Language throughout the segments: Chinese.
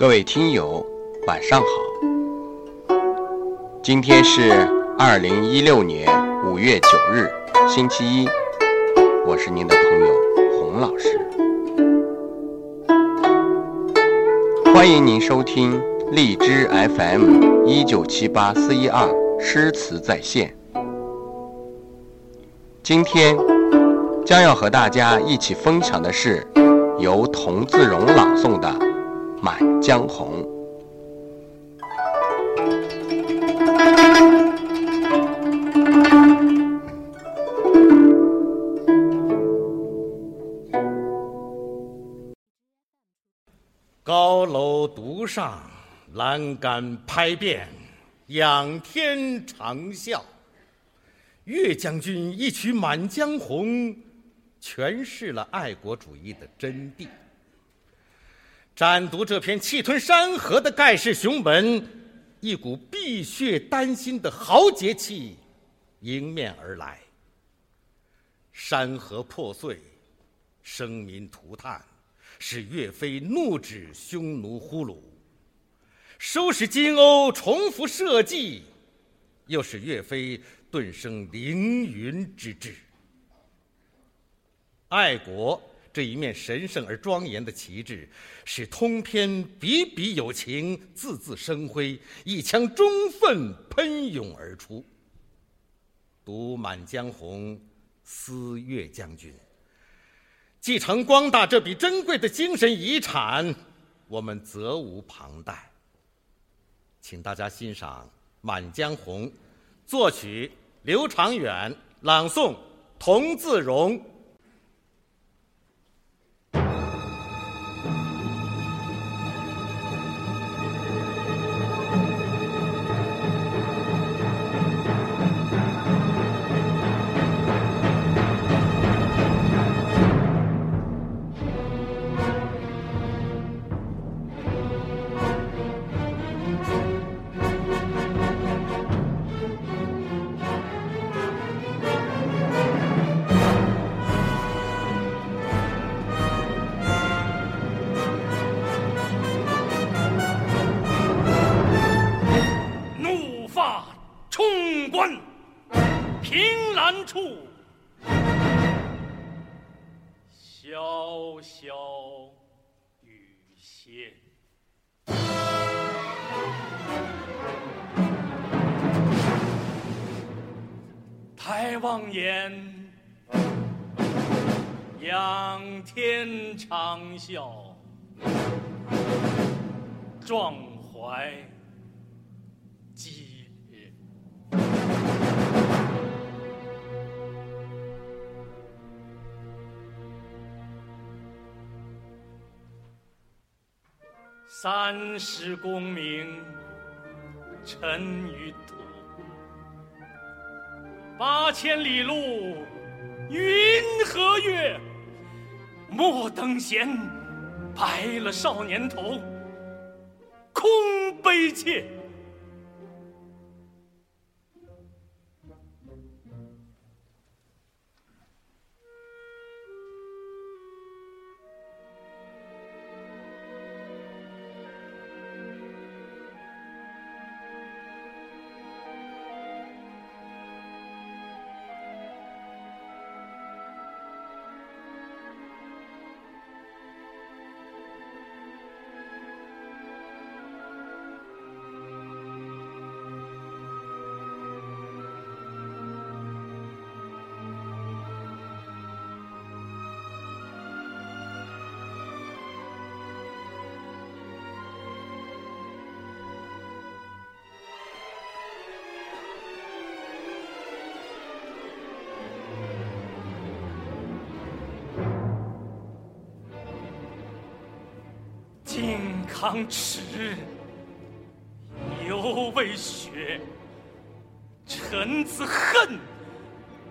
各位听友，晚上好。今天是二零一六年五月九日，星期一。我是您的朋友洪老师，欢迎您收听荔枝 FM 一九七八四一二诗词在线。今天将要和大家一起分享的是由童自荣朗诵的《满江红》。高楼独上，栏杆拍遍，仰天长啸。岳将军一曲《满江红》，诠释了爱国主义的真谛。展读这篇气吞山河的盖世雄文，一股碧血丹心的豪杰气迎面而来。山河破碎，生民涂炭，使岳飞怒指匈奴呼虏；收拾金瓯，重复社稷，又使岳飞顿生凌云之志。爱国这一面神圣而庄严的旗帜，使通篇笔笔有情，字字生辉，一腔忠愤喷涌而出。读《满江红》，思岳将军，继承光大这笔珍贵的精神遗产，我们责无旁贷。请大家欣赏《满江红》，作曲刘长远，朗诵童自荣。凭栏处，潇潇雨歇。抬望眼，仰天长啸，壮怀三十功名尘与土，八千里路云和月。莫等闲，白了少年头，空悲切。汤池，犹未雪。臣子恨，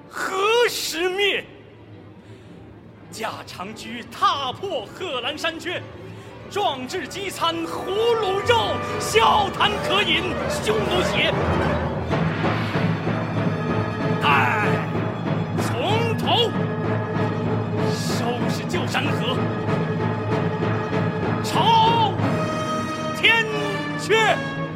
何时灭？驾长车，踏破贺兰山缺。壮志饥餐胡虏肉，笑谈渴饮匈奴血。待从头收拾旧山河。天阙。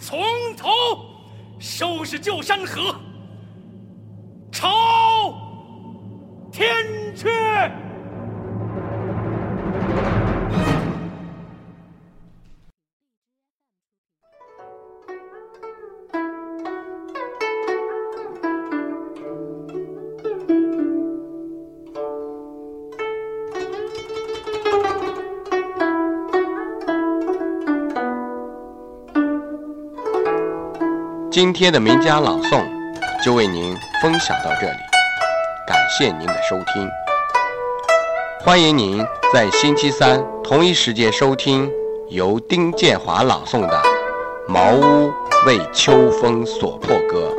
从头收拾旧山河。今天的名家朗诵就为您分享到这里，感谢您的收听。欢迎您在星期三同一时间收听由丁建华朗诵的《茅屋为秋风所破歌》。